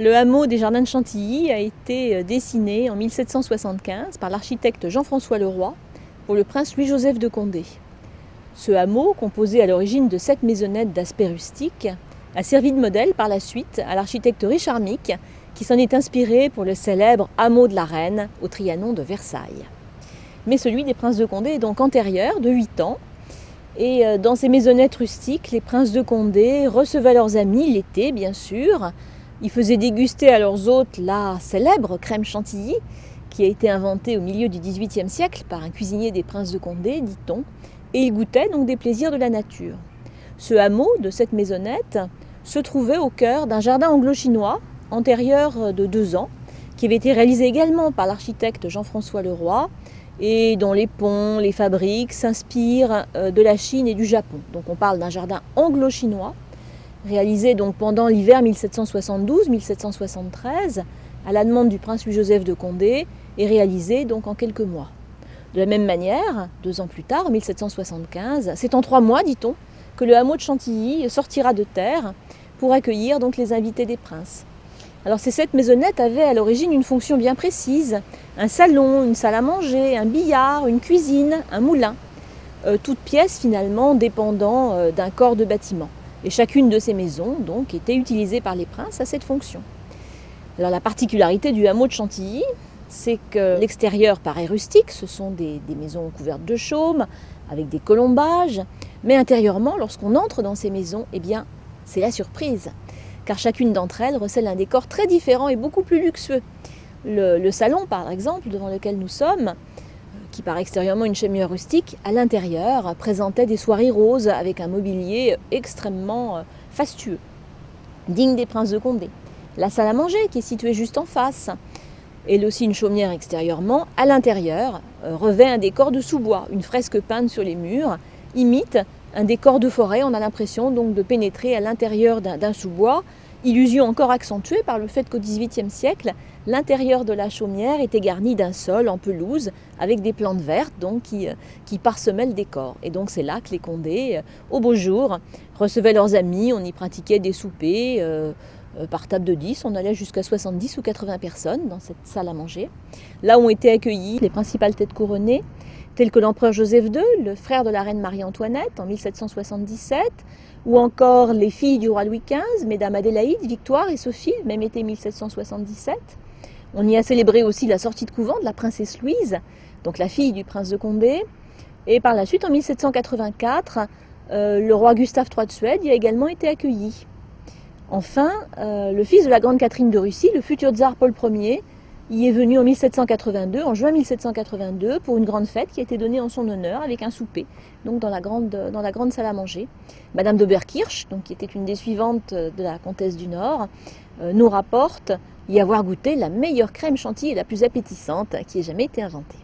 Le hameau des Jardins de Chantilly a été euh, dessiné en 1775 par l'architecte Jean-François Leroy pour le prince Louis-Joseph de Condé. Ce hameau, composé à l'origine de sept maisonnettes d'aspect rustique, a servi de modèle par la suite à l'architecte Richard Mick, qui s'en est inspiré pour le célèbre hameau de la Reine au Trianon de Versailles. Mais celui des princes de Condé est donc antérieur, de 8 ans, et euh, dans ces maisonnettes rustiques, les princes de Condé recevaient leurs amis l'été, bien sûr, ils faisaient déguster à leurs hôtes la célèbre crème chantilly, qui a été inventée au milieu du XVIIIe siècle par un cuisinier des princes de Condé, dit-on, et ils goûtaient donc des plaisirs de la nature. Ce hameau de cette maisonnette se trouvait au cœur d'un jardin anglo-chinois antérieur de deux ans, qui avait été réalisé également par l'architecte Jean-François Leroy et dont les ponts, les fabriques s'inspirent euh, de la Chine et du Japon. Donc on parle d'un jardin anglo-chinois réalisé donc pendant l'hiver 1772-1773 à la demande du prince Louis-Joseph de Condé et réalisé donc en quelques mois. De la même manière, deux ans plus tard, en 1775, c'est en trois mois, dit-on, que le hameau de Chantilly sortira de terre pour accueillir donc les invités des princes. Alors ces sept maisonnettes avaient à l'origine une fonction bien précise un salon, une salle à manger, un billard, une cuisine, un moulin. Euh, toutes pièces finalement dépendant euh, d'un corps de bâtiment. Et chacune de ces maisons, donc, était utilisée par les princes à cette fonction. Alors la particularité du hameau de Chantilly, c'est que l'extérieur paraît rustique, ce sont des, maisons couvertes de chaume, avec des colombages, mais intérieurement, lorsqu'on entre dans ces maisons, eh bien, c'est la surprise, car chacune d'entre elles recèle un décor très différent et beaucoup plus luxueux. le salon, par exemple, devant lequel nous sommes, qui par extérieurement une cheminée rustique, à l'intérieur présentait des soirées roses avec un mobilier extrêmement euh, fastueux, digne des princes de Condé. La salle à manger qui est située juste en face, elle aussi une chaumière extérieurement, à l'intérieur euh, revêt un décor de sous-bois, une fresque peinte sur les murs, imite un décor de forêt, on a l'impression donc de pénétrer à l'intérieur d'un sous-bois, illusion encore accentuée par le fait qu'au XVIIIe siècle, L'intérieur de la chaumière était garni d'un sol en pelouse avec des plantes vertes donc, qui, euh, parsemaient le décor. Et donc c'est là que les Condés, euh, au beau jour, recevaient leurs amis, on y pratiquait des soupers. Par table de 10, on allait jusqu'à 70 ou 80 personnes dans cette salle à manger. Là ont été accueillis les principales têtes couronnées, telles que l'empereur Joseph II, le frère de la reine Marie-Antoinette en 1777, ou encore les filles du roi Louis XV, mesdames Adélaïde, Victoire et Sophie, même été 1777. On y a célébré aussi la sortie de couvent de la princesse Louise, donc la fille du prince de Condé. Et par la suite, en 1784, euh, le roi Gustave III de Suède y a également été accueilli. Enfin, euh, le fils de la grande Catherine de Russie, le futur tsar Paul Ier, y est venu en 1782, en juin 1782, pour une grande fête qui a été donnée en son honneur avec un souper, donc dans la grande, dans la grande salle à manger. Madame d'Oberkirch, donc qui était une des suivantes de la comtesse du Nord, euh, nous rapporte y avoir goûté la meilleure crème chantilly et la plus appétissante qui ait jamais été inventée.